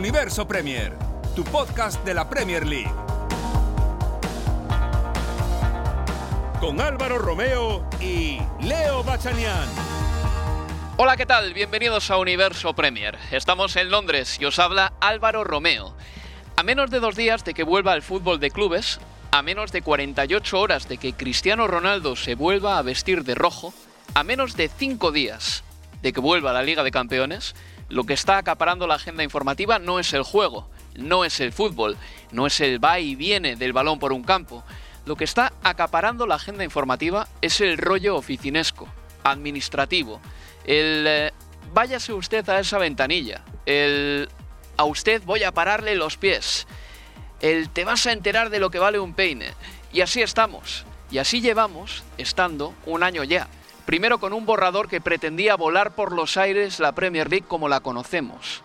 Universo Premier, tu podcast de la Premier League. Con Álvaro Romeo y Leo Bachanian. Hola, ¿qué tal? Bienvenidos a Universo Premier. Estamos en Londres y os habla Álvaro Romeo. A menos de dos días de que vuelva el fútbol de clubes, a menos de 48 horas de que Cristiano Ronaldo se vuelva a vestir de rojo, a menos de cinco días de que vuelva a la Liga de Campeones, lo que está acaparando la agenda informativa no es el juego, no es el fútbol, no es el va y viene del balón por un campo. Lo que está acaparando la agenda informativa es el rollo oficinesco, administrativo, el eh, váyase usted a esa ventanilla, el a usted voy a pararle los pies, el te vas a enterar de lo que vale un peine. Y así estamos, y así llevamos estando un año ya. Primero con un borrador que pretendía volar por los aires la Premier League como la conocemos,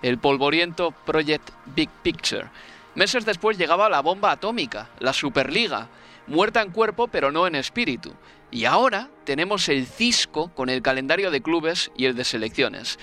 el polvoriento Project Big Picture. Meses después llegaba la bomba atómica, la Superliga, muerta en cuerpo pero no en espíritu. Y ahora tenemos el Cisco con el calendario de clubes y el de selecciones.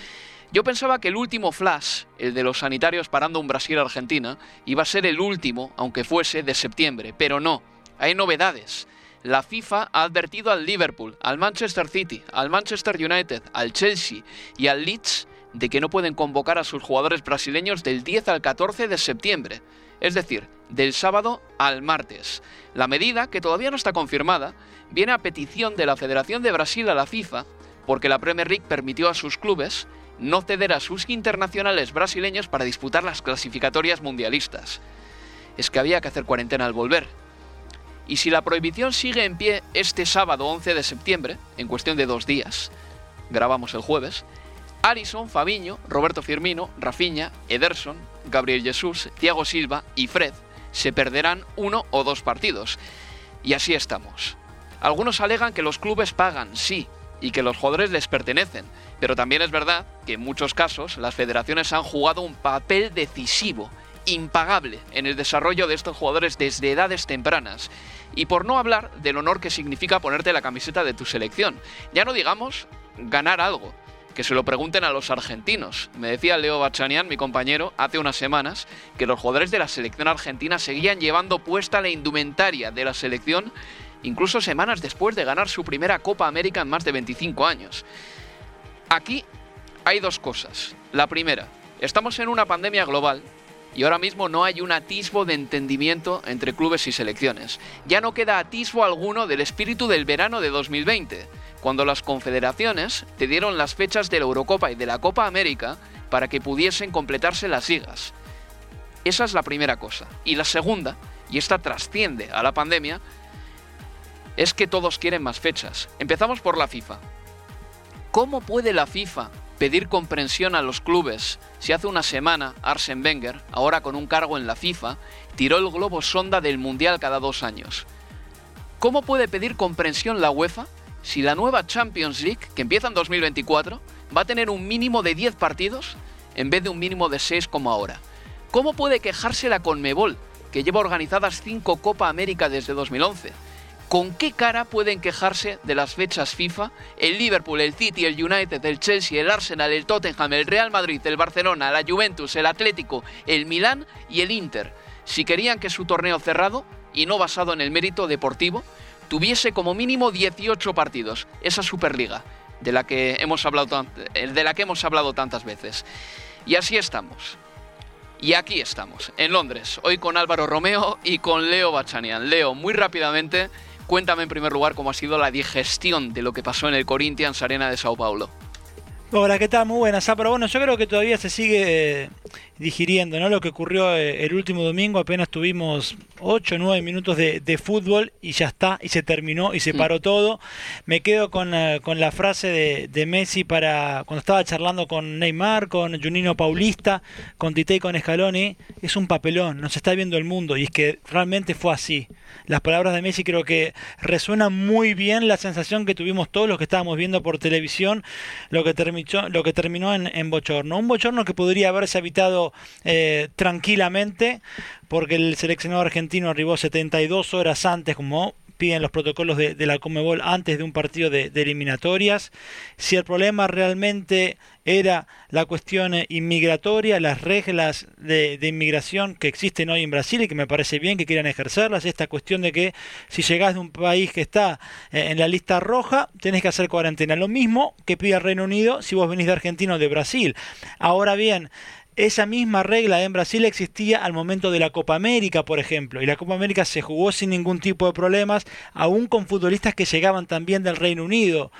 Yo pensaba que el último flash, el de los sanitarios parando un Brasil-Argentina, iba a ser el último, aunque fuese de septiembre, pero no, hay novedades. La FIFA ha advertido al Liverpool, al Manchester City, al Manchester United, al Chelsea y al Leeds de que no pueden convocar a sus jugadores brasileños del 10 al 14 de septiembre, es decir, del sábado al martes. La medida, que todavía no está confirmada, viene a petición de la Federación de Brasil a la FIFA, porque la Premier League permitió a sus clubes no ceder a sus internacionales brasileños para disputar las clasificatorias mundialistas. Es que había que hacer cuarentena al volver. Y si la prohibición sigue en pie este sábado 11 de septiembre, en cuestión de dos días, grabamos el jueves, Alison, Fabiño, Roberto Firmino, Rafinha, Ederson, Gabriel Jesús, Thiago Silva y Fred se perderán uno o dos partidos. Y así estamos. Algunos alegan que los clubes pagan, sí, y que los jugadores les pertenecen, pero también es verdad que en muchos casos las federaciones han jugado un papel decisivo, impagable, en el desarrollo de estos jugadores desde edades tempranas. Y por no hablar del honor que significa ponerte la camiseta de tu selección. Ya no digamos ganar algo, que se lo pregunten a los argentinos. Me decía Leo Bachanian, mi compañero, hace unas semanas, que los jugadores de la selección argentina seguían llevando puesta la indumentaria de la selección incluso semanas después de ganar su primera Copa América en más de 25 años. Aquí hay dos cosas. La primera, estamos en una pandemia global y ahora mismo no hay un atisbo de entendimiento entre clubes y selecciones. Ya no queda atisbo alguno del espíritu del verano de 2020, cuando las confederaciones te dieron las fechas de la Eurocopa y de la Copa América para que pudiesen completarse las ligas. Esa es la primera cosa. Y la segunda, y esta trasciende a la pandemia, es que todos quieren más fechas. Empezamos por la FIFA. ¿Cómo puede la FIFA pedir comprensión a los clubes si hace una semana Arsen Wenger, ahora con un cargo en la FIFA, tiró el globo sonda del Mundial cada dos años? ¿Cómo puede pedir comprensión la UEFA si la nueva Champions League, que empieza en 2024, va a tener un mínimo de 10 partidos en vez de un mínimo de 6 como ahora? ¿Cómo puede quejarse la Conmebol, que lleva organizadas 5 Copa América desde 2011? ¿Con qué cara pueden quejarse de las fechas FIFA el Liverpool, el City, el United, el Chelsea, el Arsenal, el Tottenham, el Real Madrid, el Barcelona, la Juventus, el Atlético, el Milán y el Inter? Si querían que su torneo cerrado y no basado en el mérito deportivo tuviese como mínimo 18 partidos, esa Superliga de la que hemos hablado, eh, de la que hemos hablado tantas veces. Y así estamos. Y aquí estamos, en Londres, hoy con Álvaro Romeo y con Leo Bachanian. Leo, muy rápidamente, cuéntame en primer lugar cómo ha sido la digestión de lo que pasó en el Corinthians Arena de Sao Paulo. Hola, ¿qué tal? Muy buenas. Ah, pero bueno, yo creo que todavía se sigue digiriendo, ¿no? Lo que ocurrió eh, el último domingo, apenas tuvimos 8 o 9 minutos de, fútbol y ya está, y se terminó y se mm. paró todo. Me quedo con, eh, con la frase de, Messi para cuando estaba charlando con Neymar, con Junino Paulista, con Tite y con Scaloni, es un papelón, nos está viendo el mundo y es que realmente fue así. Las palabras de Messi creo que resuenan muy bien la sensación que tuvimos todos los que estábamos viendo por televisión, lo que terminó lo que terminó en, en bochorno. Un bochorno que podría haberse habitado eh, tranquilamente, porque el seleccionado argentino arribó 72 horas antes, como piden los protocolos de, la Comebol antes de un partido de, eliminatorias. Si el problema realmente era la cuestión inmigratoria, las reglas de, inmigración que existen hoy en Brasil y que me parece bien que quieran ejercerlas, esta cuestión de que si llegás de un país que está eh, en la lista roja, tenés que hacer cuarentena. Lo mismo que pide el Reino Unido si vos venís de Argentina o de Brasil. Ahora bien, esa misma regla en Brasil existía al momento de la Copa América, por ejemplo, y la Copa América se jugó sin ningún tipo de problemas, aún con futbolistas que llegaban también del Reino Unido.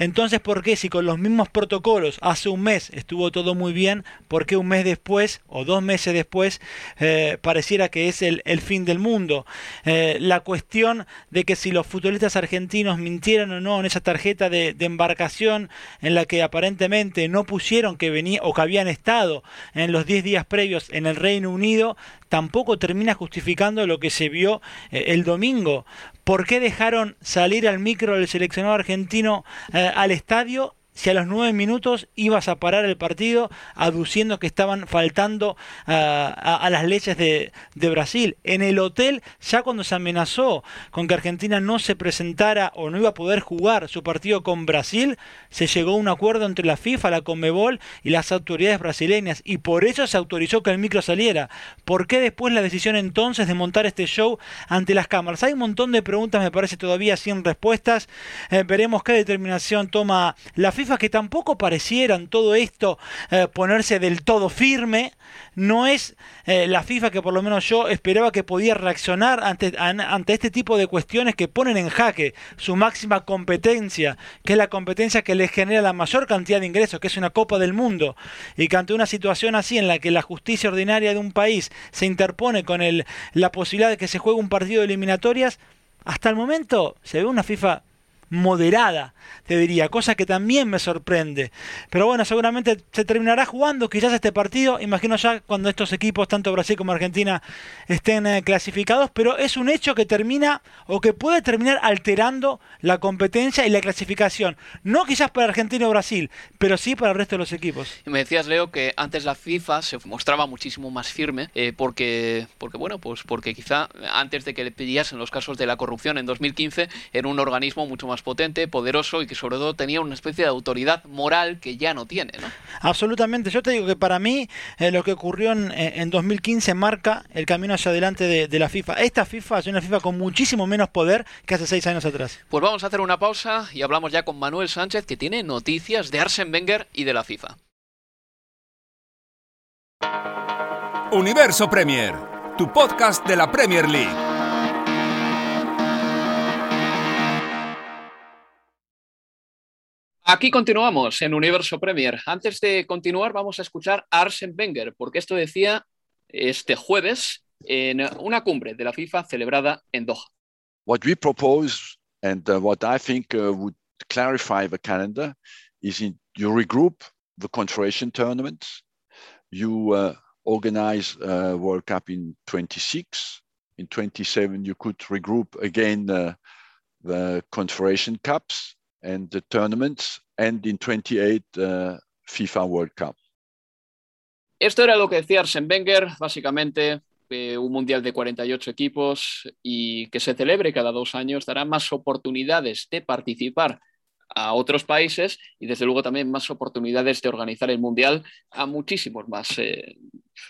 Entonces, ¿por qué si con los mismos protocolos hace un mes estuvo todo muy bien, por qué un mes después o dos meses después eh, pareciera que es el, fin del mundo? Eh, la cuestión de que si los futbolistas argentinos mintieron o no en esa tarjeta de, embarcación en la que aparentemente no pusieron que venía o que habían estado en los 10 días previos en el Reino Unido, tampoco termina justificando lo que se vio eh, el domingo. ¿Por qué dejaron salir al micro del seleccionado argentino eh, al estadio si a los nueve minutos ibas a parar el partido aduciendo que estaban faltando a, las leyes de, Brasil. En el hotel, ya cuando se amenazó con que Argentina no se presentara o no iba a poder jugar su partido con Brasil, se llegó a un acuerdo entre la FIFA, la Conmebol y las autoridades brasileñas y por eso se autorizó que el micro saliera. ¿Por qué después la decisión entonces de montar este show ante las cámaras? Hay un montón de preguntas, me parece todavía sin respuestas. Eh, veremos qué determinación toma la FIFA que tampoco parecieran todo esto eh, ponerse del todo firme. No es eh, la FIFA que por lo menos yo esperaba que podía reaccionar ante, ante este tipo de cuestiones que ponen en jaque su máxima competencia, que es la competencia que les genera la mayor cantidad de ingresos, que es una Copa del Mundo, y que ante una situación así en la que la justicia ordinaria de un país se interpone con el, la posibilidad de que se juegue un partido de eliminatorias, hasta el momento se ve una FIFA moderada, te diría, cosa que también me sorprende. Pero bueno, seguramente se terminará jugando quizás este partido, imagino ya cuando estos equipos, tanto Brasil como Argentina, estén eh, clasificados, pero es un hecho que termina o que puede terminar alterando la competencia y la clasificación. No quizás para Argentina o Brasil, pero sí para el resto de los equipos. Y me decías, Leo, que antes la FIFA se mostraba muchísimo más firme, eh, porque, porque, bueno, pues porque quizá antes de que le pidiesen los casos de la corrupción en 2015, era un organismo mucho más potente, poderoso y que sobre todo tenía una especie de autoridad moral que ya no tiene. ¿no? Absolutamente. Yo te digo que para mí eh, lo que ocurrió en, en, 2015 marca el camino hacia adelante de, la FIFA. Esta FIFA es una FIFA con muchísimo menos poder que hace seis años atrás. Pues vamos a hacer una pausa y hablamos ya con Manuel Sánchez que tiene noticias de Arsen Wenger y de la FIFA. Universo Premier, tu podcast de la Premier League. Aquí continuamos en Universo Premier. Antes de continuar, vamos a escuchar a Arsene Wenger, porque esto decía este jueves en una cumbre de la FIFA celebrada en Doha. What we propose and uh, what I think uh, would clarify the calendar is in, you regroup the Confederation tournaments, you uh, organize a World Cup in 26, in 27 you could regroup again uh, the Confederation Cups, and the tournaments and in 28 uh, FIFA World Cup. Esto era lo que decía Arsene Wenger, básicamente eh, un mundial de 48 equipos y que se celebre cada dos años dará más oportunidades de participar a otros países y desde luego también más oportunidades de organizar el Mundial a muchísimos más eh,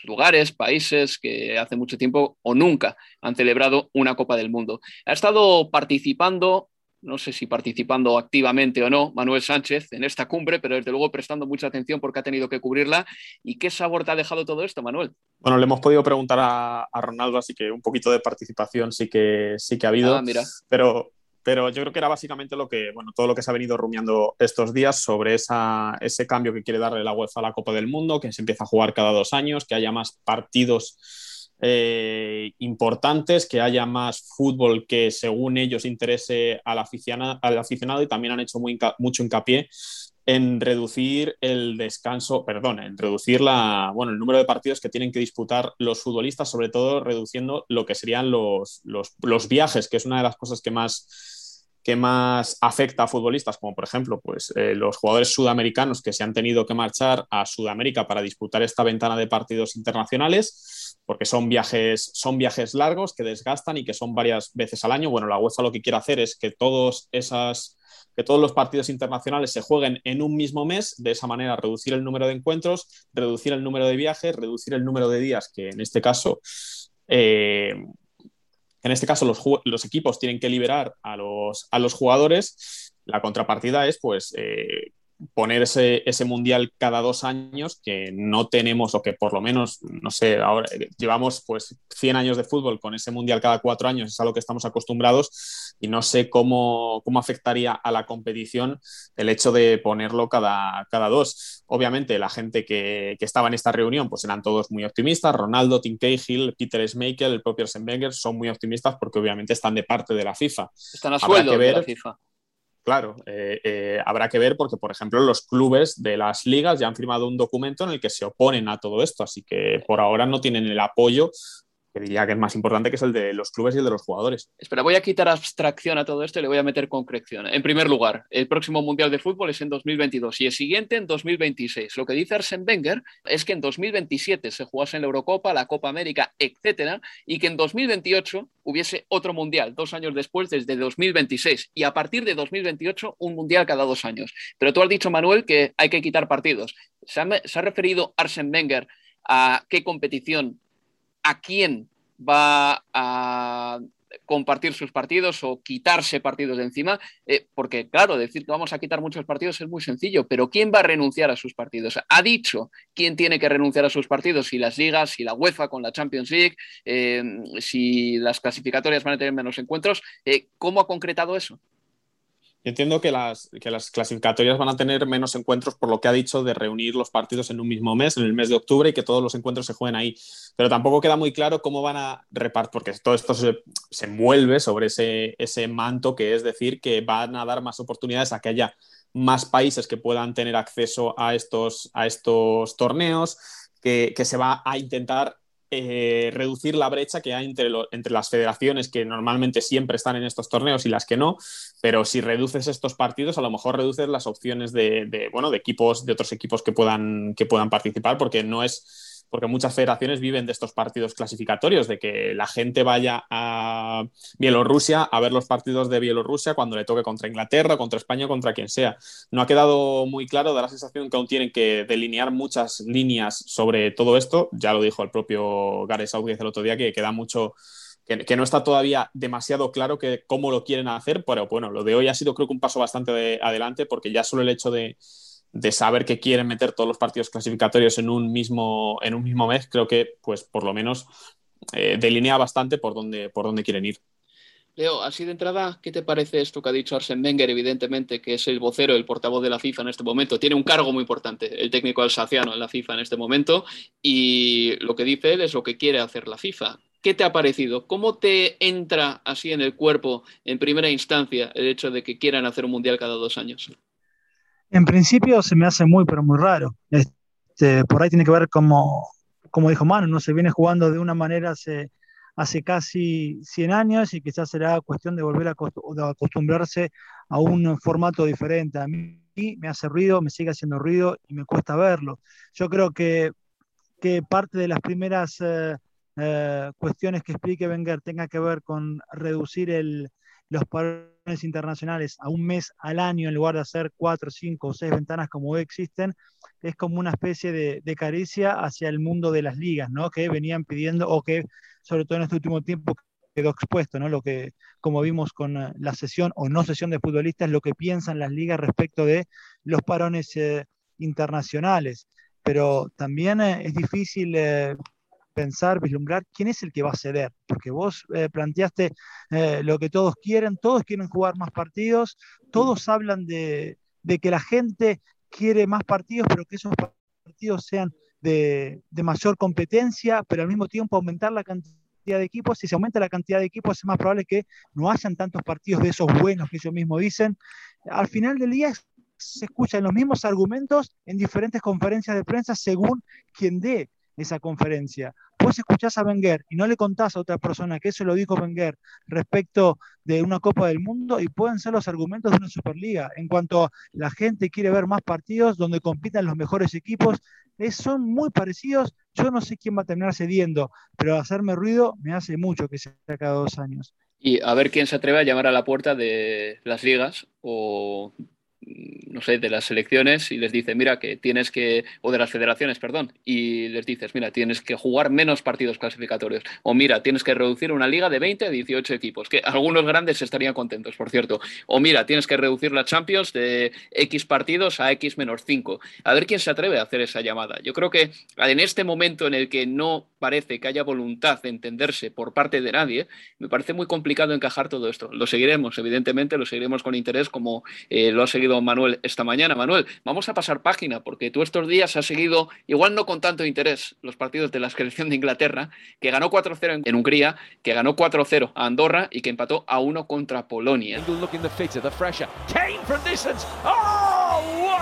lugares, países que hace mucho tiempo o nunca han celebrado una Copa del Mundo. Ha estado participando no sé si participando activamente o no, Manuel Sánchez en esta cumbre, pero desde luego prestando mucha atención porque ha tenido que cubrirla. ¿Y qué sabor te ha dejado todo esto, Manuel? Bueno, le hemos podido preguntar a, Ronaldo, así que un poquito de participación sí que, sí que ha habido. Ah, mira. Pero, pero yo creo que era básicamente lo que, bueno, todo lo que se ha venido rumiando estos días sobre esa, ese cambio que quiere darle la UEFA a la Copa del Mundo, que se empieza a jugar cada dos años, que haya más partidos eh, importantes, que haya más fútbol que según ellos interese al aficionado, al aficionado y también han hecho mucho hincapié en reducir el descanso, perdón, en reducir la, bueno, el número de partidos que tienen que disputar los futbolistas, sobre todo reduciendo lo que serían los, los viajes, que es una de las cosas que más que más afecta a futbolistas, como por ejemplo pues, eh, los jugadores sudamericanos que se han tenido que marchar a Sudamérica para disputar esta ventana de partidos internacionales, porque son viajes, son viajes largos que desgastan y que son varias veces al año. Bueno, la UEFA lo que quiere hacer es que todos esas que todos los partidos internacionales se jueguen en un mismo mes, de esa manera reducir el número de encuentros, reducir el número de viajes, reducir el número de días que en este caso eh, en este caso los, equipos tienen que liberar a los, a los jugadores, la contrapartida es pues eh, poner ese, mundial cada dos años que no tenemos o que por lo menos, no sé, ahora llevamos pues 100 años de fútbol con ese mundial cada cuatro años, es a lo que estamos acostumbrados y no sé cómo, cómo afectaría a la competición el hecho de ponerlo cada, cada dos. Obviamente la gente que, que, estaba en esta reunión pues eran todos muy optimistas, Ronaldo, Tim Cahill, Peter Schmeichel, el propio Arsenberger son muy optimistas porque obviamente están de parte de la FIFA. Están a sueldo de la FIFA Claro, eh, eh, habrá que ver porque, por ejemplo, los clubes de las ligas ya han firmado un documento en el que se oponen a todo esto, así que por ahora no tienen el apoyo que diría que es más importante, que es el de los clubes y el de los jugadores. Espera, voy a quitar abstracción a todo esto y le voy a meter concreción. En primer lugar, el próximo Mundial de Fútbol es en 2022 y el siguiente en 2026. Lo que dice Arsen Wenger es que en 2027 se jugase en la Eurocopa, la Copa América, etcétera, y que en 2028 hubiese otro Mundial, dos años después, desde 2026. Y a partir de 2028, un Mundial cada dos años. Pero tú has dicho, Manuel, que hay que quitar partidos. ¿Se ha, se ha referido Arsen Wenger a qué competición a quién va a compartir sus partidos o quitarse partidos de encima, eh, porque claro, decir que vamos a quitar muchos partidos es muy sencillo, pero ¿quién va a renunciar a sus partidos? Ha dicho quién tiene que renunciar a sus partidos, si las ligas, si la UEFA con la Champions League, eh, si las clasificatorias van a tener menos encuentros, eh, ¿cómo ha concretado eso? Entiendo que las, que las clasificatorias van a tener menos encuentros por lo que ha dicho de reunir los partidos en un mismo mes, en el mes de octubre, y que todos los encuentros se jueguen ahí. Pero tampoco queda muy claro cómo van a repartir, porque todo esto se, se envuelve sobre ese, ese manto, que es decir, que van a dar más oportunidades a que haya más países que puedan tener acceso a estos, a estos torneos, que, que se va a intentar eh, reducir la brecha que hay entre, entre las federaciones que normalmente siempre están en estos torneos y las que no, pero si reduces estos partidos, a lo mejor reduces las opciones de, de bueno, de equipos, de otros equipos que puedan, que puedan participar, porque no es porque muchas federaciones viven de estos partidos clasificatorios, de que la gente vaya a Bielorrusia a ver los partidos de Bielorrusia cuando le toque contra Inglaterra, contra España, contra quien sea. No ha quedado muy claro, da la sensación que aún tienen que delinear muchas líneas sobre todo esto. Ya lo dijo el propio Gareth Southgate el otro día, que queda mucho que, no está todavía demasiado claro que cómo lo quieren hacer, pero bueno, lo de hoy ha sido creo que un paso bastante adelante porque ya solo el hecho de, de saber que quieren meter todos los partidos clasificatorios en un mismo, en un mismo mes, creo que, pues, por lo menos eh, delinea bastante por dónde, por dónde quieren ir. Leo, así de entrada, ¿qué te parece esto que ha dicho Arsen Wenger, evidentemente, que es el vocero, el portavoz de la FIFA en este momento? Tiene un cargo muy importante, el técnico alsaciano en la FIFA en este momento, y lo que dice él es lo que quiere hacer la FIFA. ¿Qué te ha parecido? ¿Cómo te entra así en el cuerpo, en primera instancia, el hecho de que quieran hacer un mundial cada dos años? En principio se me hace muy, pero muy raro. Este, por ahí tiene que ver como, como dijo Manu, no se viene jugando de una manera hace, casi 100 años y quizás será cuestión de volver a acostumbrarse a un formato diferente. A mí me hace ruido, me sigue haciendo ruido y me cuesta verlo. Yo creo que, que parte de las primeras eh, eh, cuestiones que explique Wenger tenga que ver con reducir el, los parones internacionales a un mes al año en lugar de hacer cuatro, cinco o seis ventanas como hoy existen, es como una especie de, caricia hacia el mundo de las ligas, ¿no? Que venían pidiendo o que, sobre todo en este último tiempo, quedó expuesto, ¿no? Lo que, como vimos con eh, la sesión o no sesión de futbolistas, lo que piensan las ligas respecto de los parones eh, internacionales. Pero también eh, es difícil pensar, vislumbrar quién es el que va a ceder, porque vos planteaste lo que todos quieren, todos quieren jugar más partidos, todos hablan de, de, que la gente quiere más partidos, pero que esos partidos sean de, de mayor competencia, pero al mismo tiempo aumentar la cantidad de equipos, si se aumenta la cantidad de equipos es más probable que no hayan tantos partidos de esos buenos que ellos mismos dicen. Al final del día se escuchan los mismos argumentos en diferentes conferencias de prensa según quien dé esa conferencia. Vos escuchás a Wenger y no le contás a otra persona que eso lo dijo Wenger respecto de una Copa del Mundo y pueden ser los argumentos de una Superliga. En cuanto a la gente quiere ver más partidos donde compitan los mejores equipos, son muy parecidos. Yo no sé quién va a terminar cediendo, pero hacerme ruido me hace mucho que sea cada dos años. Y a ver quién se atreve a llamar a la puerta de las ligas o no sé, de las selecciones y les dice, mira, que tienes que, o de las federaciones, perdón, y les dices, mira, tienes que jugar menos partidos clasificatorios, o mira, tienes que reducir una liga de 20 a 18 equipos, que algunos grandes estarían contentos, por cierto, o mira, tienes que reducir la Champions de X partidos a X menos 5. A ver quién se atreve a hacer esa llamada. Yo creo que en este momento en el que no parece que haya voluntad de entenderse por parte de nadie, me parece muy complicado encajar todo esto. Lo seguiremos, evidentemente, lo seguiremos con interés como eh, lo ha seguido Manuel esta mañana. Manuel, vamos a pasar página porque tú estos días has seguido, igual no con tanto interés, los partidos de la selección de Inglaterra, que ganó 4-0 en Hungría, que ganó 4-0 a Andorra y que empató a 1 contra Polonia.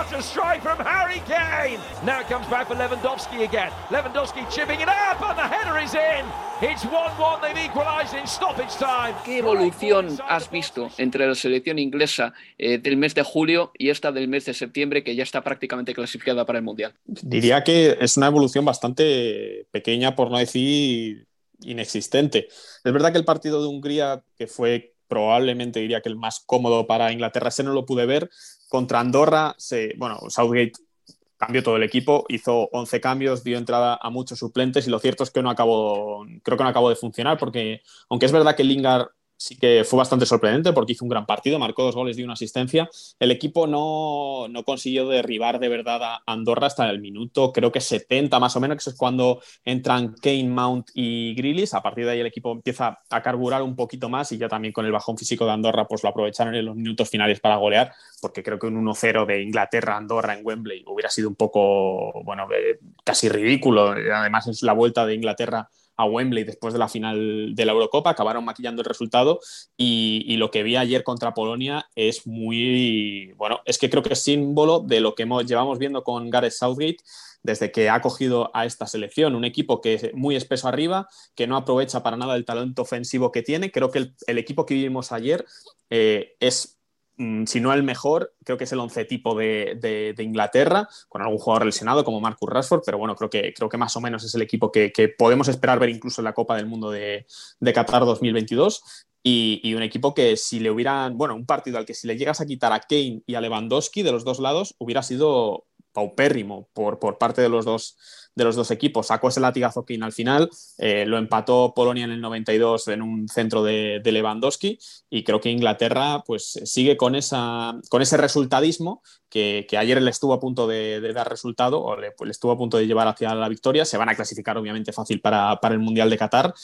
What a strike from Harry Kane! Now it comes back for Lewandowski again. Lewandowski chipping it up, and the header is in. It's 1-1. They've equalized in stoppage time. ¿Qué evolución has visto entre la selección inglesa eh, del mes de julio y esta del mes de septiembre, que ya está prácticamente clasificada para el mundial? Diría que es una evolución bastante pequeña, por no decir inexistente. Es verdad que el partido de Hungría, que fue probablemente diría que el más cómodo para Inglaterra, ese no lo pude ver, contra Andorra, se, bueno, Southgate cambió todo el equipo, hizo 11 cambios, dio entrada a muchos suplentes y lo cierto es que no acabó, creo que no acabó de funcionar porque, aunque es verdad que Lingard sí que fue bastante sorprendente porque hizo un gran partido, marcó dos goles y una asistencia. El equipo no, no, consiguió derribar de verdad a Andorra hasta el minuto, creo que 70 más o menos, que es cuando entran Kane, Mount y Grillis. A partir de ahí el equipo empieza a carburar un poquito más y ya también con el bajón físico de Andorra pues lo aprovecharon en los minutos finales para golear, porque creo que un 1-0 de Inglaterra-Andorra en Wembley hubiera sido un poco, bueno, eh, casi ridículo. Además es la vuelta de Inglaterra a Wembley después de la final de la Eurocopa, acabaron maquillando el resultado y, lo que vi ayer contra Polonia es muy, bueno, es que creo que es símbolo de lo que hemos, llevamos viendo con Gareth Southgate desde que ha cogido a esta selección, un equipo que es muy espeso arriba, que no aprovecha para nada el talento ofensivo que tiene. Creo que el, equipo que vimos ayer eh, es si no el mejor, creo que es el once tipo de, Inglaterra, con algún jugador lesionado como Marcus Rashford, pero bueno, creo que, creo que más o menos es el equipo que, podemos esperar ver incluso en la Copa del Mundo de, Qatar 2022. Y, un equipo que si le hubieran, bueno, un partido al que si le llegas a quitar a Kane y a Lewandowski de los dos lados, hubiera sido paupérrimo por, por parte de los dos de los dos equipos. Sacó ese latigazo Kane al final, eh, lo empató Polonia en el 92 en un centro de, Lewandowski y creo que Inglaterra pues sigue con, esa, con ese resultadismo que, ayer le estuvo a punto de, dar resultado o le, estuvo a punto de llevar hacia la victoria. Se van a clasificar obviamente fácil para, el Mundial de Qatar.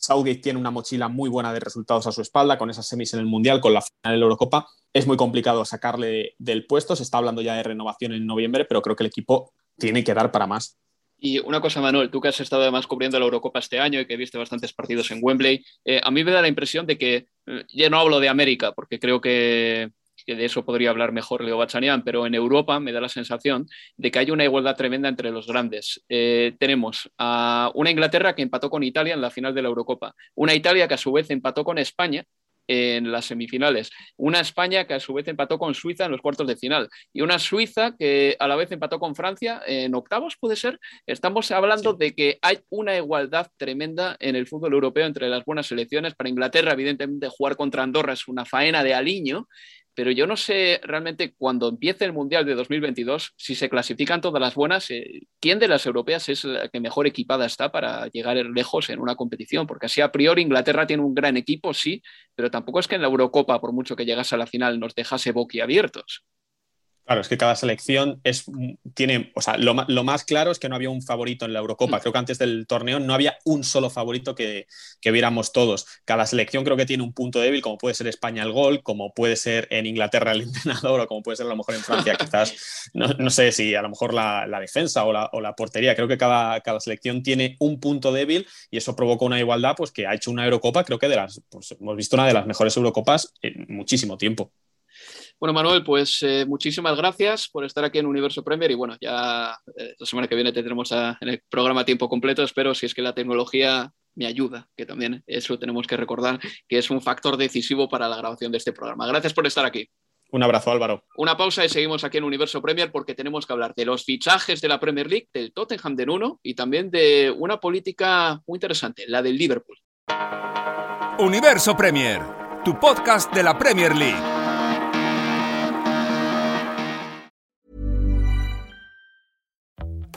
Southgate tiene una mochila muy buena de resultados a su espalda, con esas semis en el Mundial, con la final de la Eurocopa. Es muy complicado sacarle del puesto, se está hablando ya de renovación en noviembre, pero creo que el equipo tiene que dar para más. Y una cosa, Manuel, tú que has estado además cubriendo la Eurocopa este año y que viste bastantes partidos en Wembley, eh, a mí me da la impresión de que, eh, ya no hablo de América, porque creo que, de eso podría hablar mejor Leo Bachanian, pero en Europa me da la sensación de que hay una igualdad tremenda entre los grandes. Eh, tenemos a una Inglaterra que empató con Italia en la final de la Eurocopa, una Italia que a su vez empató con España en las semifinales. Una España que a su vez empató con Suiza en los cuartos de final y una Suiza que a la vez empató con Francia en octavos, puede ser. Estamos hablando de que hay una igualdad tremenda en el fútbol europeo entre las buenas selecciones. Para Inglaterra, evidentemente, jugar contra Andorra es una faena de aliño pero yo no sé realmente cuando empiece el Mundial de 2022, si se clasifican todas las buenas, eh, ¿quién de las europeas es la que mejor equipada está para llegar lejos en una competición? Porque así a priori Inglaterra tiene un gran equipo, sí, pero tampoco es que en la Eurocopa, por mucho que llegase a la final, nos dejase boquiabiertos. Claro, es que cada selección es, tiene, o sea, lo, más claro es que no había un favorito en la Eurocopa. Mm. Creo que antes del torneo no había un solo favorito que, viéramos todos. Cada selección creo que tiene un punto débil, como puede ser España el gol, como puede ser en Inglaterra el entrenador, o como puede ser a lo mejor en Francia, quizás, no, sé si a lo mejor la, defensa o la, portería. Creo que cada, cada, selección tiene un punto débil y eso provoca una igualdad pues, que ha hecho una Eurocopa, creo que de las, pues, hemos visto una de las mejores Eurocopas en muchísimo tiempo. Bueno, Manuel, pues eh, muchísimas gracias por estar aquí en Universo Premier y bueno, ya eh, la semana que viene tendremos en el programa tiempo completo. Espero si es que la tecnología me ayuda, que también eso tenemos que recordar, que es un factor decisivo para la grabación de este programa. Gracias por estar aquí. Un abrazo, Álvaro. Una pausa y seguimos aquí en Universo Premier porque tenemos que hablar de los fichajes de la Premier League, del Tottenham de Nuno y también de una política muy interesante, la del Liverpool. Universo Premier, tu podcast de la Premier League.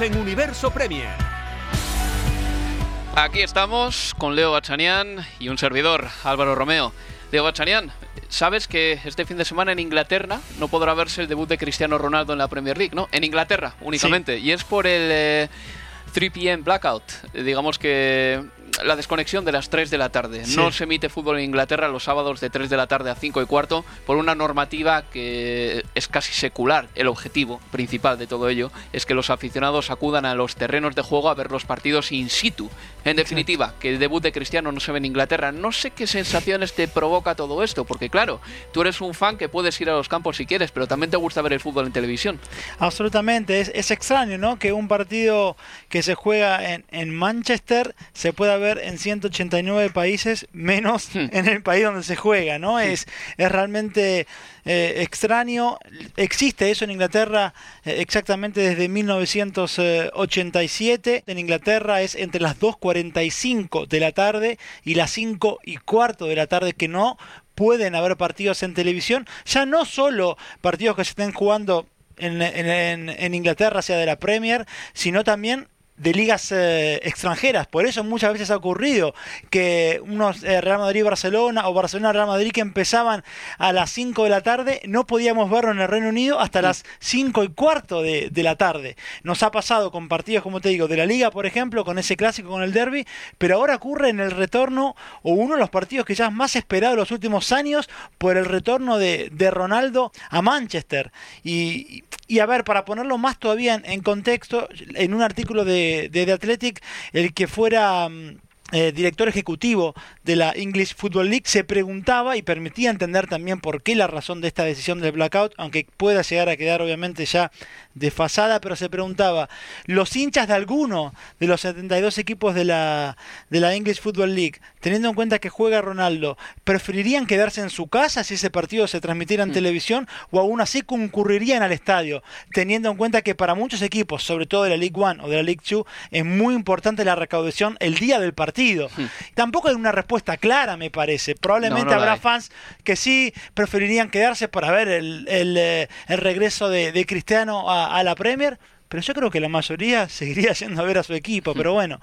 En Universo Premier. Aquí estamos con Leo Bachanian y un servidor, Álvaro Romeo. Leo Bachanian, sabes que este fin de semana en Inglaterra no podrá verse el debut de Cristiano Ronaldo en la Premier League, ¿no? En Inglaterra únicamente. Y es por el 3 eh, p.m. blackout. Digamos que la desconexión de las 3 de la tarde. No se emite fútbol en Inglaterra los sábados de 3 de la tarde a 5 y cuarto por una normativa que es casi secular. El objetivo principal de todo ello es que los aficionados acudan a los terrenos de juego a ver los partidos in situ. En definitiva, que el debut de Cristiano no se ve en Inglaterra. No sé qué sensaciones te provoca todo esto, porque claro, tú eres un fan que puedes ir a los campos si quieres, pero también te gusta ver el fútbol en televisión. Absolutamente, es, extraño, ¿no? Que un partido que se juega en, en Manchester se pueda ver en 189 países, menos hmm. en el país donde se juega, ¿no? Es, es realmente eh, extraño. Existe eso en Inglaterra eh, exactamente desde 1987. En Inglaterra es entre las 2.45 de la tarde y las 5 y cuarto de la tarde que no pueden haber partidos en televisión. Ya no solo partidos que se estén jugando en, en, en Inglaterra, sea de la Premier, sino también de ligas eh, extranjeras. Por eso muchas veces ha ocurrido que unos eh, Real Madrid-Barcelona o Barcelona-Real Madrid que empezaban a las 5 de la tarde, no podíamos verlo en el Reino Unido hasta las 5 y cuarto de, de la tarde. Nos ha pasado con partidos, como te digo, de la liga, por ejemplo, con ese clásico, con el derby, pero ahora ocurre en el retorno o uno de los partidos que ya es más esperado en los últimos años por el retorno de, de Ronaldo a Manchester. Y, y, a ver, para ponerlo más todavía en, contexto, en un artículo de, de The Athletic, el que fuera... Mm, eh, director ejecutivo de la English Football League, se preguntaba y permitía entender también por qué la razón de esta decisión del blackout, aunque pueda llegar a quedar obviamente ya desfasada, pero se preguntaba, ¿los hinchas de alguno de los 72 equipos de la, de la English Football League, teniendo en cuenta que juega Ronaldo, preferirían quedarse en su casa si ese partido se transmitiera en mm. televisión o aún así concurrirían al estadio, teniendo en cuenta que para muchos equipos, sobre todo de la League One o de la League Two, es muy importante la recaudación el día del partido. Mm. Tampoco hay una respuesta clara, me parece. Probablemente habrá fans que sí preferirían quedarse para ver el, el, eh, regreso de, de Cristiano a, a la Premier, pero yo creo que la mayoría seguiría yendo a ver a su equipo, pero bueno,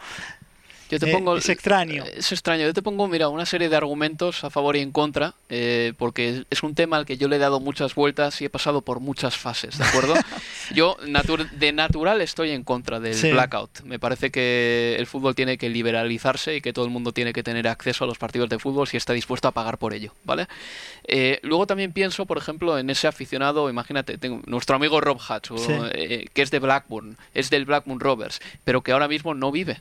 yo te eh, pongo, es extraño. Es extraño. Yo te pongo, mira, una serie de argumentos a favor y en contra, eh, porque es un tema al que yo le he dado muchas vueltas y he pasado por muchas fases, ¿de acuerdo? yo de natural estoy en contra del blackout. Me parece que el fútbol tiene que liberalizarse y que todo el mundo tiene que tener acceso a los partidos de fútbol si está dispuesto a pagar por ello, ¿vale? Eh, luego también pienso, por ejemplo, en ese aficionado, imagínate, tengo nuestro amigo Rob Hatch, que es de Blackburn, es del Blackburn Rovers, pero que ahora mismo no vive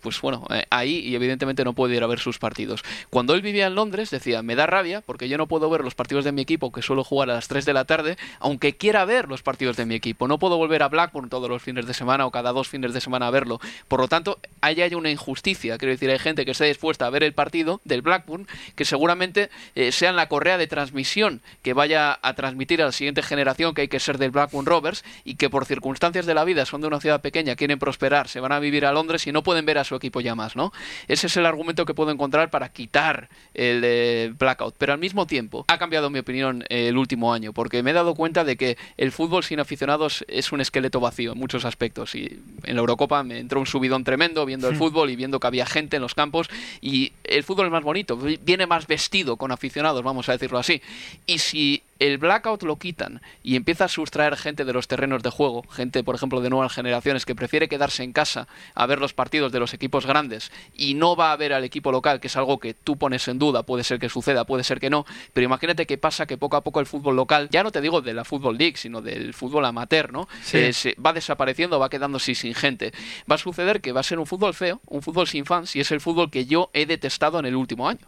pues bueno, eh, ahí y evidentemente no puede ir a ver sus partidos. Cuando él vivía en Londres decía, me da rabia porque yo no puedo ver los partidos de mi equipo que suelo jugar a las 3 de la tarde, aunque quiera ver los partidos de mi equipo. No puedo volver a Blackburn todos los fines de semana o cada dos fines de semana a verlo. Por lo tanto, ahí hay una injusticia. Quiero decir, hay gente que está dispuesta a ver el partido del Blackburn que seguramente eh, sea la correa de transmisión que vaya a transmitir a la siguiente generación que hay que ser del Blackburn Rovers y que por circunstancias de la vida son de una ciudad pequeña, quieren prosperar, se van a vivir a Londres y no pueden ver a su equipo ya más, ¿no? Ese es el argumento que puedo encontrar para quitar el eh, blackout. Pero al mismo tiempo, ha cambiado mi opinión eh, el último año, porque me he dado cuenta de que el fútbol sin aficionados es un esqueleto vacío en muchos aspectos. Y en la Eurocopa me entró un subidón tremendo viendo el hmm. fútbol y viendo que había gente en los campos. Y el fútbol es más bonito, viene más vestido con aficionados, vamos a decirlo así. Y si el blackout lo quitan y empieza a sustraer gente de los terrenos de juego, gente, por ejemplo, de nuevas generaciones que prefiere quedarse en casa a ver los partidos de los equipos grandes y no va a ver al equipo local, que es algo que tú pones en duda, puede ser que suceda, puede ser que no, pero imagínate que pasa que poco a poco el fútbol local, ya no te digo de la Football League, sino del fútbol amateur, ¿no? Eh, se va desapareciendo, va quedándose sin gente. Va a suceder que va a ser un fútbol feo, un fútbol sin fans, y es el fútbol que yo he detestado en el último año.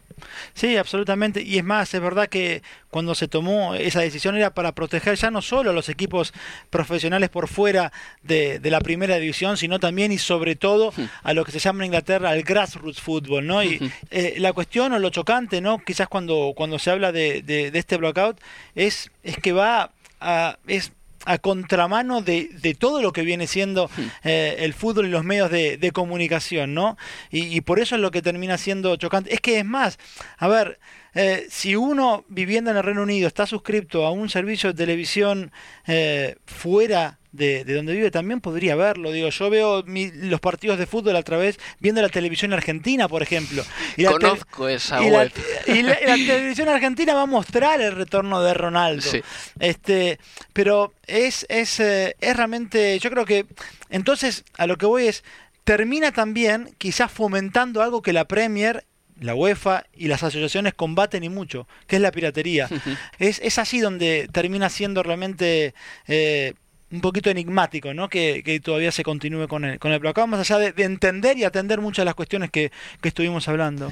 Sí, absolutamente. Y es más, es verdad que cuando se tomó esa decisión era para proteger ya no solo a los equipos profesionales por fuera de, la primera división, sino también y sobre todo a lo que se llama en Inglaterra el grassroots football, ¿no? Y eh, la cuestión o lo chocante, ¿no? Quizás cuando, cuando se habla de, de, este blockout es, es que va a... Es, a contramano de, de, todo lo que viene siendo eh, el fútbol y los medios de, de comunicación, ¿no? Y, y, por eso es lo que termina siendo chocante. Es que es más, a ver, eh, si uno viviendo en el Reino Unido está suscrito a un servicio de televisión eh, fuera de, donde vive también podría verlo. Digo, yo veo los partidos de fútbol a través viendo la televisión argentina, por ejemplo. Y Conozco esa y web. La, y la, televisión argentina va a mostrar el retorno de Ronaldo. Este, pero es, es, eh, es realmente, yo creo que entonces a lo que voy es termina también quizás fomentando algo que la Premier la UEFA y las asociaciones combaten y mucho, que es la piratería. es, es así donde termina siendo realmente eh, un poquito enigmático, ¿no? Que, que, todavía se continúe con el, con el bloqueo, más allá de, de, entender y atender muchas de las cuestiones que, que estuvimos hablando.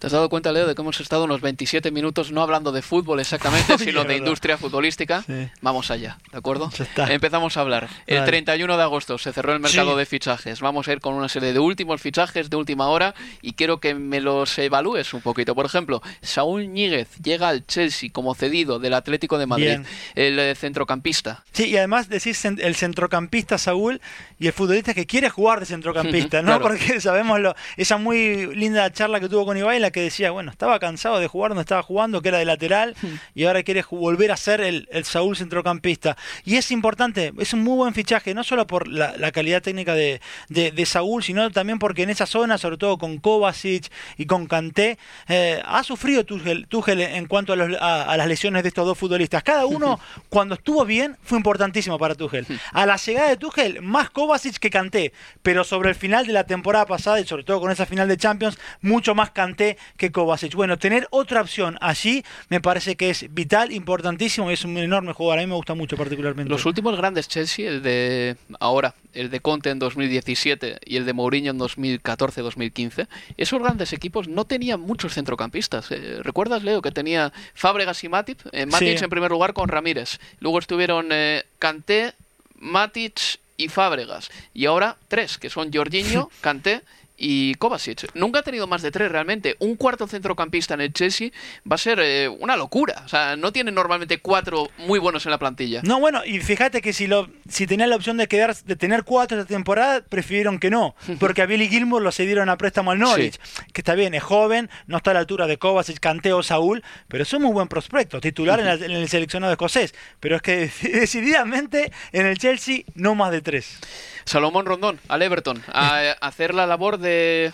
¿Te has dado cuenta, Leo, de que hemos estado unos 27 minutos no hablando de fútbol exactamente, sino de industria futbolística? Vamos allá, ¿de acuerdo? Empezamos a hablar. El 31 de agosto se cerró el mercado de fichajes. Vamos a ir con una serie de últimos fichajes de última hora y quiero que me los evalúes un poquito. Por ejemplo, Saúl Ñíguez llega al Chelsea como cedido del Atlético de Madrid, el eh, centrocampista. Sí, y además decís el centrocampista Saúl y el futbolista que quiere jugar de centrocampista, ¿no? Porque sabemos lo, esa muy linda charla que tuvo con Ibai, la que decía, bueno, estaba cansado de jugar donde estaba jugando, que era de lateral, y ahora quiere volver a ser el, Saúl centrocampista. Y es importante, es un muy buen fichaje, no solo por la, calidad técnica de, Saúl, sino también porque en esa zona, sobre todo con Kovacic y con Kanté, eh, ha sufrido Tuchel, en cuanto a, las lesiones de estos dos futbolistas. Cada uno, cuando estuvo bien, fue importantísimo para Tuchel. A la llegada de Tuchel, más Kovacic que Kanté, pero sobre el final de la temporada pasada y sobre todo con esa final de Champions, mucho más Kanté que Kovacic. Bueno, tener otra opción allí me parece que es vital, importantísimo y es un enorme jugador. A mí me gusta mucho particularmente. Los últimos grandes Chelsea, el de ahora, el de Conte en 2017 y el de Mourinho en 2014-2015, esos grandes equipos no tenían muchos centrocampistas. Eh, ¿Recuerdas, Leo, que tenía Fábregas y Matip? Eh, Matic en primer lugar con Ramírez. Luego estuvieron eh, Kanté, Matic y Fábregas. Y ahora tres, que son Jorginho, Kanté y Kovacic. Nunca ha tenido más de tres realmente. Un cuarto centrocampista en el Chelsea va a ser eh, una locura. O sea, no tiene normalmente cuatro muy buenos en la plantilla. No, bueno, y fíjate que si lo si tenían la opción de quedar de tener cuatro esta temporada, prefirieron que no, porque a Billy Gilmour lo cedieron a préstamo al Norwich, que está bien, es joven, no está a la altura de Kovacic, Canteo, Saúl, pero es un muy buen prospecto, titular en, en el seleccionado escocés, pero es que decididamente en el Chelsea no más de tres. Salomón Rondón, al Everton, a hacer la labor de fazer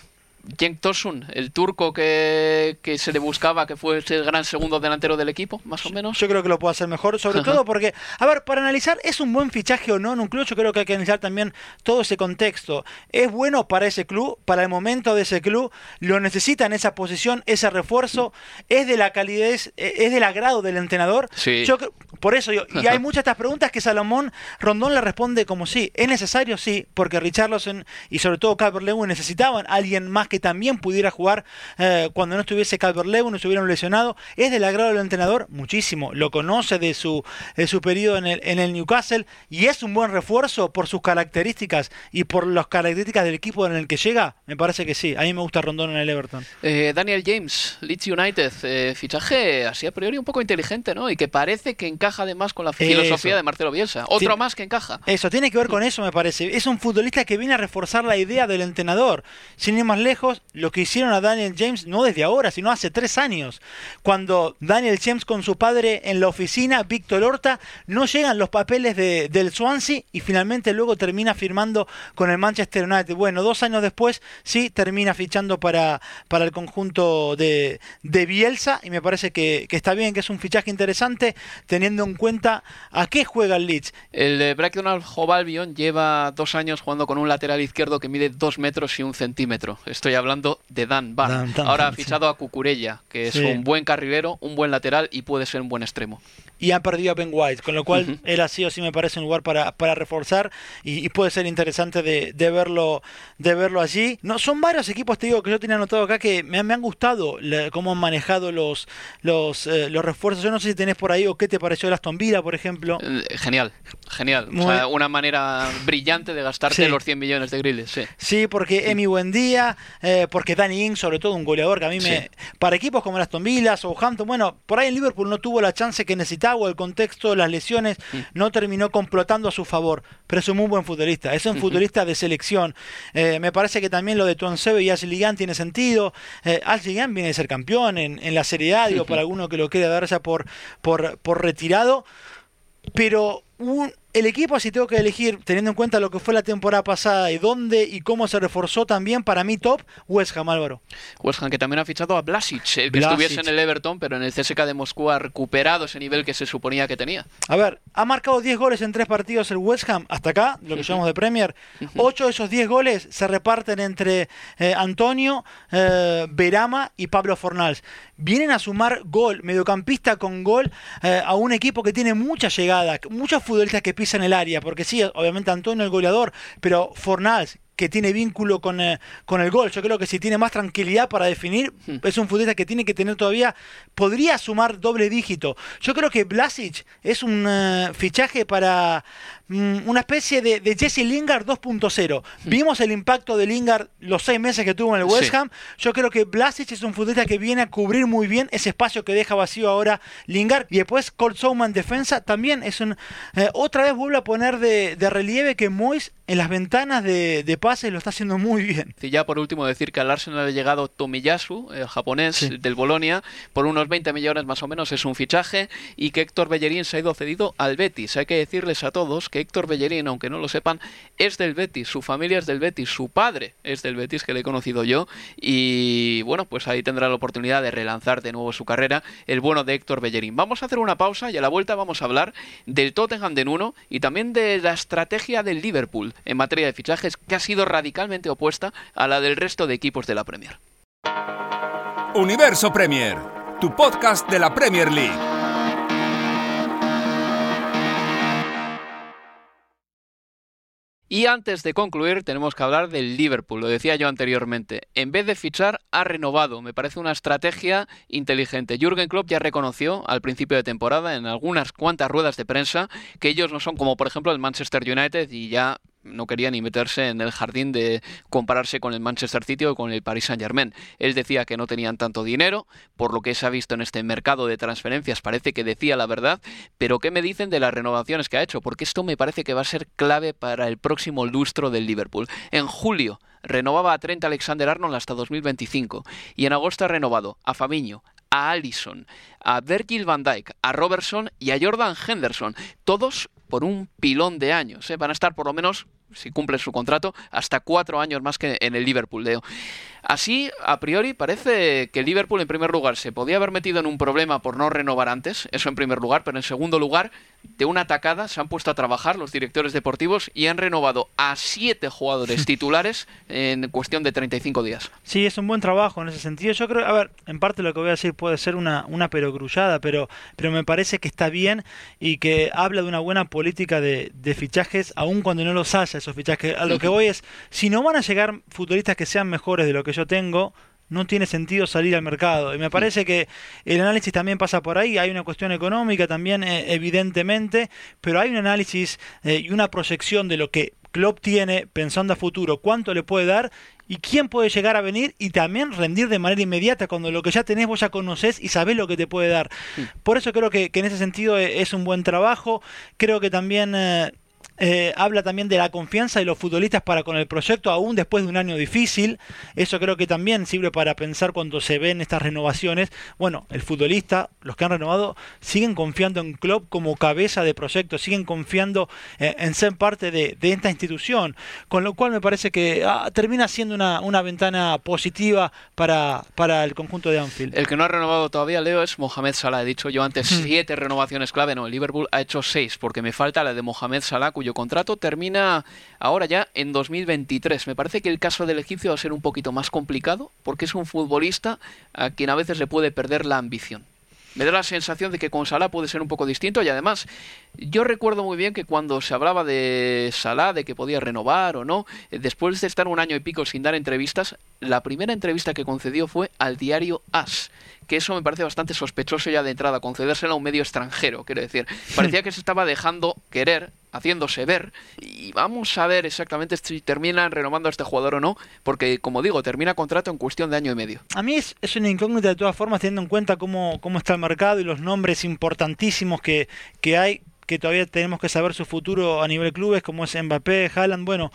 Cenk Tosun, el turco que, se le buscaba que fue el gran segundo delantero del equipo, más o menos. Yo creo que lo puede hacer mejor, sobre todo porque, a ver, para analizar, ¿es un buen fichaje o no en un club? Yo creo que hay que analizar también todo ese contexto. ¿Es bueno para ese club, para el momento de ese club? ¿Lo necesita en esa posición, ese refuerzo? ¿Es de la calidez, e, es del agrado del entrenador? Sí. Yo, por eso, yo, y hay muchas estas preguntas que Salomón Rondón le responde como sí. ¿Es necesario? Sí, porque Richarlison y sobre todo Calvert-Lewin necesitaban a alguien más que también pudiera jugar eh, cuando no estuviese Calvert Lewin, no estuviera lesionado. Es del agrado del entrenador, muchísimo. Lo conoce de su, de su periodo en el, en el Newcastle y es un buen refuerzo por sus características y por las características del equipo en el que llega. Me parece que sí. A mí me gusta Rondón en el Everton. Eh, Daniel James, Leeds United, eh, fichaje así a priori un poco inteligente, ¿no? Y que parece que encaja además con la filosofía de Marcelo Bielsa. Otro más que encaja. Eso, tiene que ver con eso, me parece. Es un futbolista que viene a reforzar la idea del entrenador. Sin ir más lejos, lo que hicieron a Daniel James no desde ahora, sino hace tres años. Cuando Daniel James con su padre en la oficina, Víctor Horta, no llegan los papeles de, del Swansea y finalmente luego termina firmando con el Manchester United. Bueno, dos años después sí termina fichando para, para el conjunto de, de Bielsa y me parece que, está bien, que es un fichaje interesante teniendo en cuenta a qué juega el Leeds. El de Bracknell Jovalbion lleva dos años jugando con un lateral izquierdo que mide dos metros y un centímetro. Estoy hablando de Dan Barr. Ahora ha fichado a Cucurella, que es un buen carrilero, un buen lateral y puede ser un buen extremo y han perdido a Ben White, con lo cual él así o sí me parece un lugar para, para reforzar y, puede ser interesante de, verlo de verlo allí. No, son varios equipos, te digo, que yo tenía anotado acá que me, han gustado cómo han manejado los los, eh, los refuerzos. Yo no sé si tenés por ahí o qué te pareció el Aston Villa, por ejemplo. Eh, genial, genial. una manera brillante de gastarte los 100 millones de grilles. Sí, sí porque Emi Buendía, eh, porque Danny Ings, sobre todo un goleador que a mí me... Para equipos como el Aston Villa o Hampton, bueno, por ahí en Liverpool no tuvo la chance que necesitaba o el contexto de las lesiones mm. no terminó complotando a su favor, pero es un muy buen futbolista, es un futbolista de selección. Eh, me parece que también lo de Tuansebe y Ashley tiene sentido. Eh, viene de ser campeón en, en la Serie A, digo, para alguno que lo quiera dar ya por, por, por retirado, pero un, el equipo, si tengo que elegir, teniendo en cuenta lo que fue la temporada pasada y dónde y cómo se reforzó también, para mí top, West Ham, Álvaro. West Ham que también ha fichado a Blasic, el que estuviese en el Everton, pero en el CSK de Moscú ha recuperado ese nivel que se suponía que tenía. A ver, ha marcado 10 goles en tres partidos el West Ham hasta acá, lo que llamamos de Premier. 8 de esos 10 goles se reparten entre eh, Antonio, eh, Verama y Pablo Fornals. Vienen a sumar gol, mediocampista con gol, eh, a un equipo que tiene mucha llegada, muchos futbolistas que en el área, porque sí, obviamente Antonio el goleador, pero Fornals, que tiene vínculo con, eh, con, el gol. Yo creo que si tiene más tranquilidad para definir, hmm. es un futbolista que tiene que tener todavía, podría sumar doble dígito. Yo creo que Blasic es un eh, fichaje para, mm, una especie de, Jesse Lingard 2.0. Mm. Vimos el impacto de Lingard los seis meses que tuvo en el West Ham. Yo creo que Blasic es un futbolista que viene a cubrir muy bien ese espacio que deja vacío ahora Lingard. Y después Colt Souman defensa también es un... Eh, otra vez vuelve a poner de, relieve que Mois en las ventanas de, de pases lo está haciendo muy bien. Y ya por último decir que al Arsenal ha llegado Tomiyasu, el japonés del Bolonia, por unos 20 millones más o menos es un fichaje y que Héctor Bellerín se ha ido cedido al Betis. Hay que decirles a todos que Héctor Bellerín, aunque no lo sepan, es del Betis, su familia es del Betis, su padre es del Betis, que le he conocido yo, y bueno, pues ahí tendrá la oportunidad de relanzar de nuevo su carrera el bueno de Héctor Bellerín. Vamos a hacer una pausa y a la vuelta vamos a hablar del Tottenham de Nuno y también de la estrategia del Liverpool en materia de fichajes que ha sido radicalmente opuesta a la del resto de equipos de la Premier. Universo Premier, tu podcast de la Premier League. Y antes de concluir, tenemos que hablar del Liverpool, lo decía yo anteriormente. En vez de fichar, ha renovado. Me parece una estrategia inteligente. Jürgen Klopp ya reconoció al principio de temporada, en algunas cuantas ruedas de prensa, que ellos no son como, por ejemplo, el Manchester United y ya no quería ni meterse en el jardín de compararse con el Manchester City o con el Paris Saint Germain. Él decía que no tenían tanto dinero, por lo que se ha visto en este mercado de transferencias parece que decía la verdad, pero ¿qué me dicen de las renovaciones que ha hecho? Porque esto me parece que va a ser clave para el próximo lustro del Liverpool. En julio renovaba a Trent Alexander Arnold hasta 2025 y en agosto ha renovado a Fabinho, a Allison, a Virgil van Dijk, a Robertson y a Jordan Henderson, todos por un pilón de años. ¿eh? Van a estar por lo menos si cumple su contrato, hasta cuatro años más que en el Liverpool, Leo. Así, a priori, parece que Liverpool, en primer lugar, se podía haber metido en un problema por no renovar antes, eso en primer lugar, pero en segundo lugar, de una atacada se han puesto a trabajar los directores deportivos y han renovado a siete jugadores titulares en cuestión de 35 días. Sí, es un buen trabajo en ese sentido. Yo creo, a ver, en parte lo que voy a decir puede ser una, una perogrullada, pero, pero me parece que está bien y que habla de una buena política de, de fichajes, aun cuando no los haya esos fichajes. A lo que voy es, si no van a llegar futbolistas que sean mejores de lo que yo tengo, no tiene sentido salir al mercado. Y me parece que el análisis también pasa por ahí. Hay una cuestión económica también, eh, evidentemente, pero hay un análisis eh, y una proyección de lo que Klopp tiene pensando a futuro, cuánto le puede dar y quién puede llegar a venir y también rendir de manera inmediata cuando lo que ya tenés vos ya conocés y sabés lo que te puede dar. Por eso creo que, en ese sentido eh, es un buen trabajo. Creo que también... Eh, habla también de la confianza de los futbolistas para con el proyecto, aún después de un año difícil. Eso creo que también sirve para pensar cuando se ven estas renovaciones. Bueno, el futbolista, los que han renovado, siguen confiando en Klopp como cabeza de proyecto, siguen confiando eh, en ser parte de, esta institución. Con lo cual me parece que ah, termina siendo una, una, ventana positiva para, para el conjunto de Anfield. El que no ha renovado todavía, Leo, es Mohamed Salah. He dicho yo antes hmm. siete renovaciones clave. No, el Liverpool ha hecho seis, porque me falta la de Mohamed Salah, cuyo contrato termina ahora ya en 2023. Me parece que el caso del egipcio va a ser un poquito más complicado porque es un futbolista a quien a veces le puede perder la ambición. Me da la sensación de que con Salah puede ser un poco distinto y además yo recuerdo muy bien que cuando se hablaba de Salah, de que podía renovar o no, eh, después de estar un año y pico sin dar entrevistas, la primera entrevista que concedió fue al diario As que eso me parece bastante sospechoso ya de entrada, concedérsela a un medio extranjero, quiero decir. Parecía que se estaba dejando querer, haciéndose ver, y vamos a ver exactamente si terminan renovando a este jugador o no, porque como digo, termina contrato en cuestión de año y medio. A mí es, es una incógnita de todas formas, teniendo en cuenta cómo, cómo está el mercado y los nombres importantísimos que, que hay, que todavía tenemos que saber su futuro a nivel clubes, como es Mbappé, Haaland, bueno...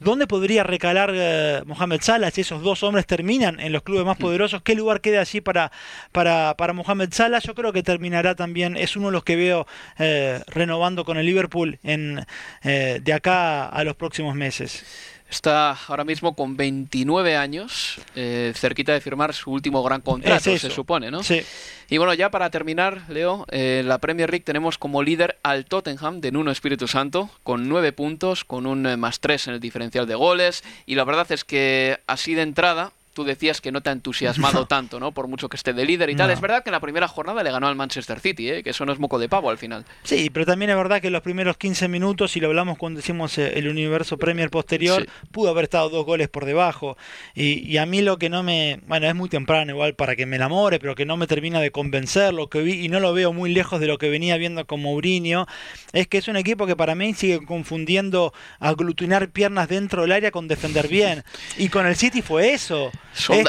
¿Dónde podría recalar eh, Mohamed Salah si esos dos hombres terminan en los clubes más poderosos? ¿Qué lugar queda allí para, para, para Mohamed Salah? Yo creo que terminará también, es uno de los que veo eh, renovando con el Liverpool en, eh, de acá a los próximos meses. Está ahora mismo con 29 años, eh, cerquita de firmar su último gran contrato, se supone, ¿no? Sí. Y bueno, ya para terminar, Leo, eh, la Premier League tenemos como líder al Tottenham de Nuno Espíritu Santo, con 9 puntos, con un eh, más 3 en el diferencial de goles. Y la verdad es que así de entrada, tú decías que no te ha entusiasmado tanto, ¿no? Por mucho que esté de líder y tal. Es verdad que en la primera jornada le ganó al Manchester City, ¿eh? que eso no es moco de pavo al final. Sí, pero también es verdad que los primeros 15 minutos, si lo hablamos cuando hicimos eh, el universo Premier posterior, pudo haber estado dos goles por debajo. Y, a mí lo que no me. Bueno, es muy temprano igual para que me enamore, pero que no me termina de convencer lo que vi y no lo veo muy lejos de lo que venía viendo con Mourinho, es que es un equipo que para mí sigue confundiendo aglutinar piernas dentro del área con defender bien. Y con el City fue eso.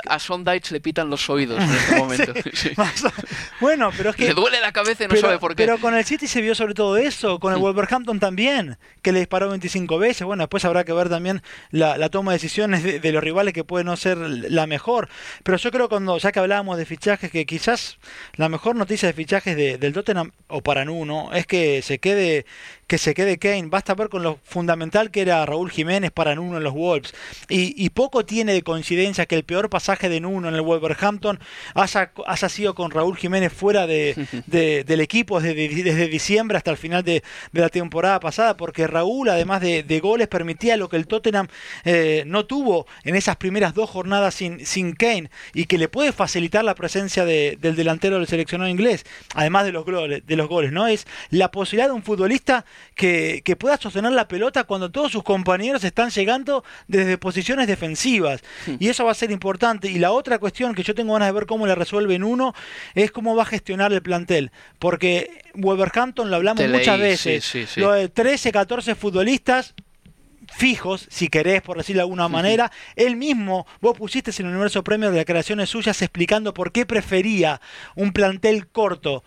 A Sondage le pitan los oídos en este momento. bueno, pero es que... Le duele la cabeza y no sabe por qué. Pero con el City se vio sobre todo eso, con el Wolverhampton también, que le disparó 25 veces. Bueno, después habrá que ver también la, toma de decisiones de, los rivales que puede no ser la mejor. Pero yo creo cuando, ya que hablábamos de fichajes, que quizás la mejor noticia de fichajes del Tottenham, o para Nuno, es que se quede que se quede Kane. Basta ver con lo fundamental que era Raúl Jiménez para Nuno en los Wolves. Y, poco tiene de coincidencia que el peor pasaje de Nuno en el Wolverhampton haya, haya sido con Raúl Jiménez fuera de, del equipo desde, desde, diciembre hasta el final de, la temporada pasada, porque Raúl, además de, goles, permitía lo que el Tottenham eh, no tuvo en esas primeras dos jornadas sin, sin Kane y que le puede facilitar la presencia del delantero del seleccionado inglés, además de los, de los goles, ¿no? Es la posibilidad de un futbolista que, pueda sostener la pelota cuando todos sus compañeros están llegando desde posiciones defensivas. Y eso va a ser importante. Y la otra cuestión que yo tengo ganas de ver cómo le resuelven uno es cómo va a gestionar el plantel. Porque Wolverhampton lo hablamos muchas veces. Lo de 13, 14 futbolistas fijos, si querés, por decirlo de alguna manera. Él mismo, vos pusiste en el universo premio de declaraciones suyas explicando por qué prefería un plantel corto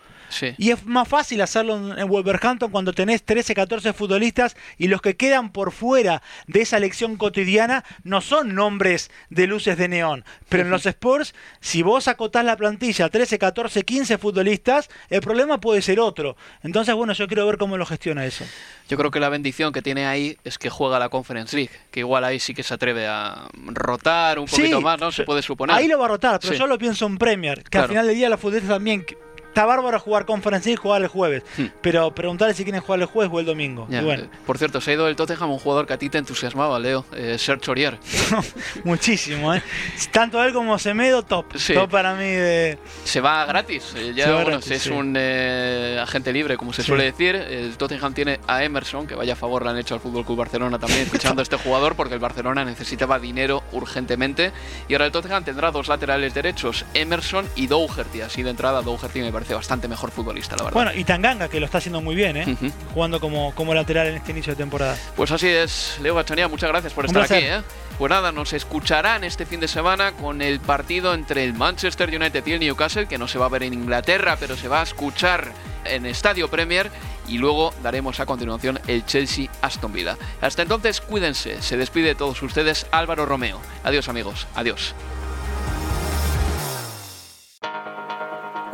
y es más fácil hacerlo en Wolverhampton cuando tenés 13, 14 futbolistas y los que quedan por fuera de esa elección cotidiana no son nombres de luces de neón. Pero en los Spurs, si vos acotás la plantilla 13, 14, 15 futbolistas, el problema puede ser otro. Entonces, bueno, yo quiero ver cómo lo gestiona eso. Yo creo que la bendición que tiene ahí es que juega la Conference League, que igual ahí sí que se atreve a rotar un poquito más, ¿no? Se puede suponer. Ahí lo va a rotar, pero yo lo pienso en Premier, que al final del día los futbolistas también está bárbaro jugar Conference y jugar el jueves. Hmm. Pero preguntarle si quieren jugar el jueves o el domingo. bueno. Por cierto, se ha ido el Tottenham un jugador que a ti te entusiasmaba, Leo, eh, Serge Aurier. Muchísimo, ¿eh? Tanto él como Semedo, top. Top para mí de... Se va gratis. Eh, ya, bueno, es un eh, agente libre, como se suele decir. El Tottenham tiene a Emerson, que vaya favor le han hecho al Fútbol Club Barcelona también fichando a este jugador, porque el Barcelona necesitaba dinero urgentemente. Y ahora el Tottenham tendrá dos laterales derechos, Emerson y Dougherty. Así de entrada, Dougherty me parece bastante mejor futbolista, la verdad. Bueno, y Tanganga, que lo está haciendo muy bien, ¿eh? Jugando como, como lateral en este inicio de temporada. Pues así es, Leo Gachanía, muchas gracias por estar aquí, ¿eh? Pues nada, nos escucharán este fin de semana con el partido entre el Manchester United y el Newcastle, que no se va a ver en Inglaterra, pero se va a escuchar en Estadio Premier y luego daremos a continuación el Chelsea Aston Villa. Hasta entonces, cuídense. Se despide de todos ustedes Álvaro Romeo. Adiós amigos. Adiós.